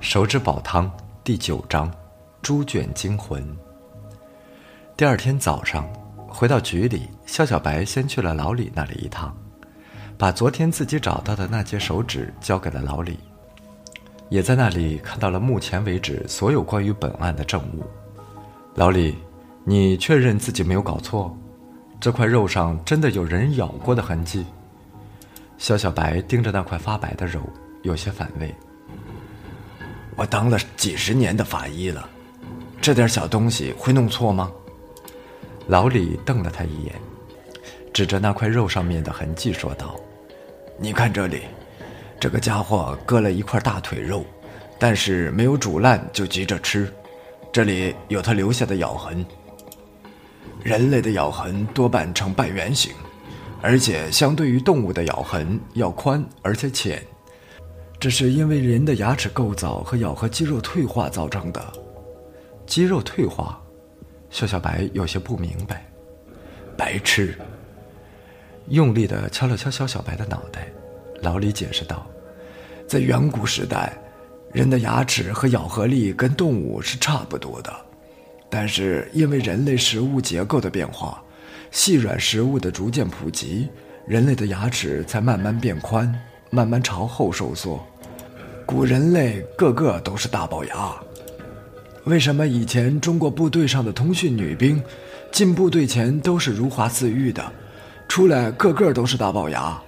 手指煲汤第九章：猪圈惊魂。第二天早上，回到局里，肖小白先去了老李那里一趟，把昨天自己找到的那截手指交给了老李，也在那里看到了目前为止所有关于本案的证物。老李，你确认自己没有搞错？这块肉上真的有人咬过的痕迹？肖小白盯着那块发白的肉，有些反胃。我当了几十年的法医了，这点小东西会弄错吗？老李瞪了他一眼，指着那块肉上面的痕迹说道：“你看这里，这个家伙割了一块大腿肉，但是没有煮烂就急着吃，这里有他留下的咬痕。人类的咬痕多半呈半圆形，而且相对于动物的咬痕要宽而且浅。”这是因为人的牙齿构造和咬合肌肉退化造成的。肌肉退化，肖小白有些不明白。白痴！用力地敲了敲肖小白的脑袋，老李解释道：“在远古时代，人的牙齿和咬合力跟动物是差不多的，但是因为人类食物结构的变化，细软食物的逐渐普及，人类的牙齿才慢慢变宽。”慢慢朝后收缩，古人类个个都是大龅牙。为什么以前中国部队上的通讯女兵，进部队前都是如花似玉的，出来个个都是大龅牙，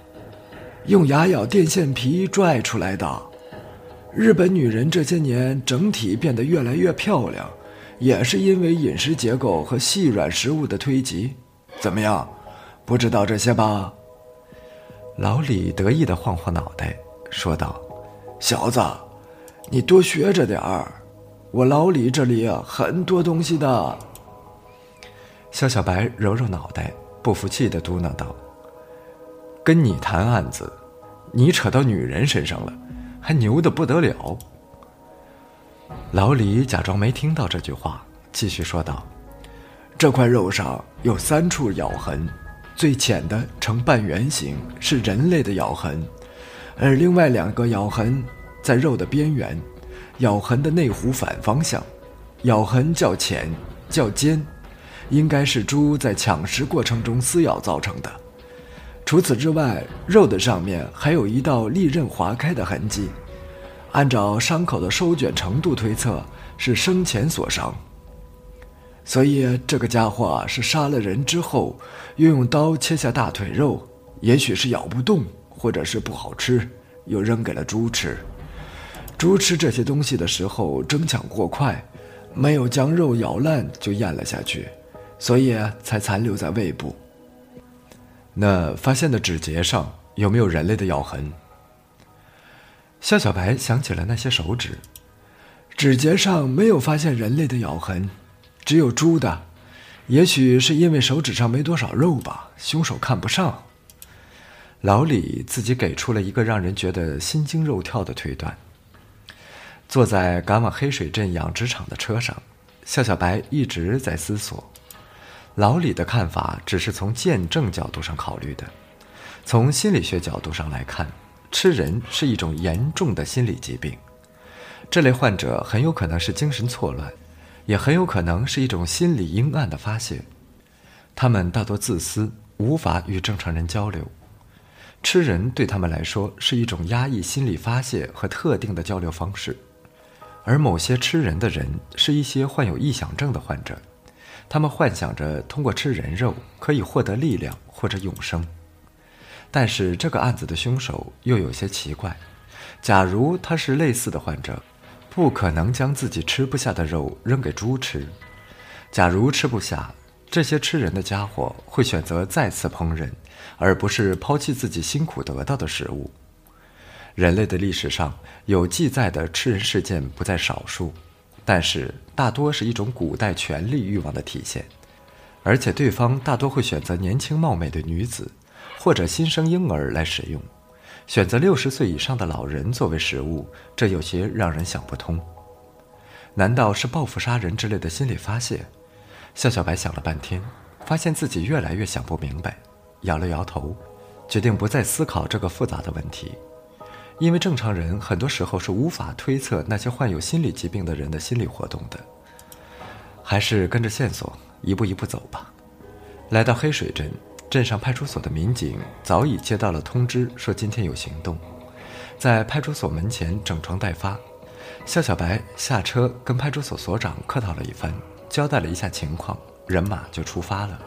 用牙咬电线皮拽出来的？日本女人这些年整体变得越来越漂亮，也是因为饮食结构和细软食物的推及。怎么样，不知道这些吧？老李得意地晃晃脑袋，说道：“小子，你多学着点儿，我老李这里很多东西的。”肖小白揉揉脑袋，不服气的嘟囔道：“跟你谈案子，你扯到女人身上了，还牛得不得了。”老李假装没听到这句话，继续说道：“这块肉上有三处咬痕。”最浅的呈半圆形，是人类的咬痕，而另外两个咬痕在肉的边缘，咬痕的内弧反方向，咬痕较浅较尖，应该是猪在抢食过程中撕咬造成的。除此之外，肉的上面还有一道利刃划开的痕迹，按照伤口的收卷程度推测，是生前所伤。所以，这个家伙是杀了人之后，又用刀切下大腿肉，也许是咬不动，或者是不好吃，又扔给了猪吃。猪吃这些东西的时候争抢过快，没有将肉咬烂就咽了下去，所以才残留在胃部。那发现的指节上有没有人类的咬痕？肖小白想起了那些手指，指节上没有发现人类的咬痕。只有猪的，也许是因为手指上没多少肉吧，凶手看不上。老李自己给出了一个让人觉得心惊肉跳的推断。坐在赶往黑水镇养殖场的车上，夏小白一直在思索。老李的看法只是从见证角度上考虑的，从心理学角度上来看，吃人是一种严重的心理疾病，这类患者很有可能是精神错乱。也很有可能是一种心理阴暗的发泄，他们大多自私，无法与正常人交流。吃人对他们来说是一种压抑心理发泄和特定的交流方式，而某些吃人的人是一些患有臆想症的患者，他们幻想着通过吃人肉可以获得力量或者永生。但是这个案子的凶手又有些奇怪，假如他是类似的患者。不可能将自己吃不下的肉扔给猪吃。假如吃不下，这些吃人的家伙会选择再次烹饪，而不是抛弃自己辛苦得到的食物。人类的历史上有记载的吃人事件不在少数，但是大多是一种古代权力欲望的体现，而且对方大多会选择年轻貌美的女子，或者新生婴儿来使用。选择六十岁以上的老人作为食物，这有些让人想不通。难道是报复杀人之类的心理发泄？夏小白想了半天，发现自己越来越想不明白，摇了摇头，决定不再思考这个复杂的问题。因为正常人很多时候是无法推测那些患有心理疾病的人的心理活动的。还是跟着线索一步一步走吧。来到黑水镇，镇上派出所的民警早已接到了通知，说今天有行动，在派出所门前整装待发。肖小白下车跟派出所所长客套了一番，交代了一下情况，人马就出发了。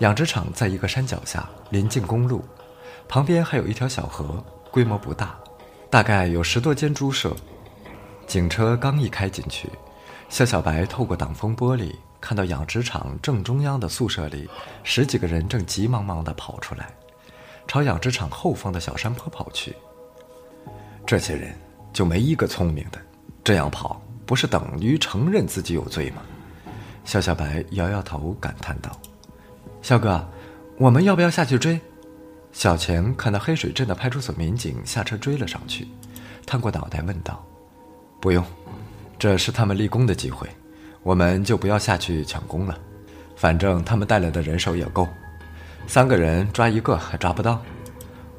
养殖场在一个山脚下，临近公路，旁边还有一条小河，规模不大，大概有十多间猪舍。警车刚一开进去。肖小白透过挡风玻璃看到养殖场正中央的宿舍里，十几个人正急忙忙地跑出来，朝养殖场后方的小山坡跑去。这些人就没一个聪明的，这样跑不是等于承认自己有罪吗？肖小白摇摇头，感叹道：“肖哥，我们要不要下去追？”小钱看到黑水镇的派出所民警下车追了上去，探过脑袋问道：“不用。”这是他们立功的机会，我们就不要下去抢功了。反正他们带来的人手也够，三个人抓一个还抓不到，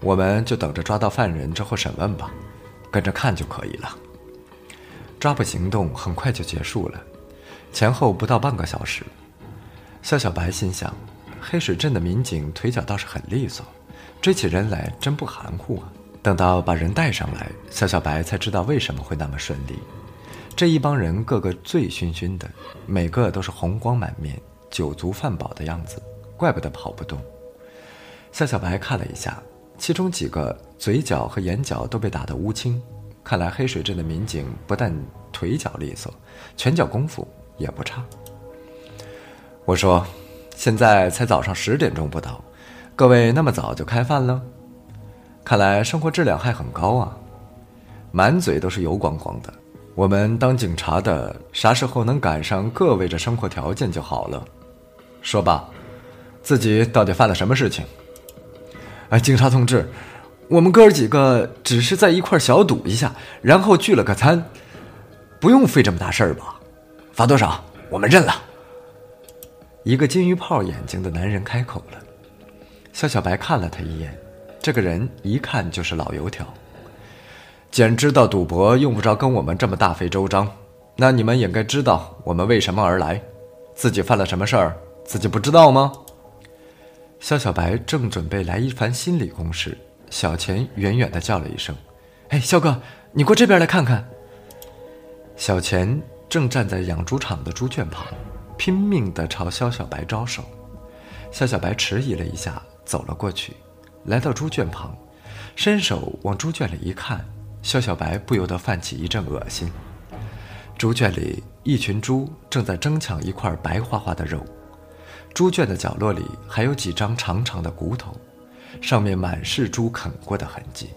我们就等着抓到犯人之后审问吧，跟着看就可以了。抓捕行动很快就结束了，前后不到半个小时。肖小白心想，黑水镇的民警腿脚倒是很利索，追起人来真不含糊啊。等到把人带上来，肖小白才知道为什么会那么顺利。这一帮人个个醉醺醺的，每个都是红光满面、酒足饭饱的样子，怪不得跑不动。夏小白看了一下，其中几个嘴角和眼角都被打得乌青，看来黑水镇的民警不但腿脚利索，拳脚功夫也不差。我说，现在才早上十点钟不到，各位那么早就开饭了，看来生活质量还很高啊，满嘴都是油光光的。我们当警察的，啥时候能赶上各位这生活条件就好了。说吧，自己到底犯了什么事情？哎，警察同志，我们哥儿几个只是在一块小赌一下，然后聚了个餐，不用费这么大事儿吧？罚多少？我们认了。一个金鱼泡眼睛的男人开口了。肖小白看了他一眼，这个人一看就是老油条。既然知道赌博用不着跟我们这么大费周章，那你们也该知道我们为什么而来。自己犯了什么事儿，自己不知道吗？肖小白正准备来一番心理攻势，小钱远远的叫了一声：“哎，肖哥，你过这边来看看。”小钱正站在养猪场的猪圈旁，拼命的朝肖小白招手。肖小白迟疑了一下，走了过去，来到猪圈旁，伸手往猪圈里一看。肖小白不由得泛起一阵恶心。猪圈里，一群猪正在争抢一块白花花的肉。猪圈的角落里还有几张长长的骨头，上面满是猪啃过的痕迹。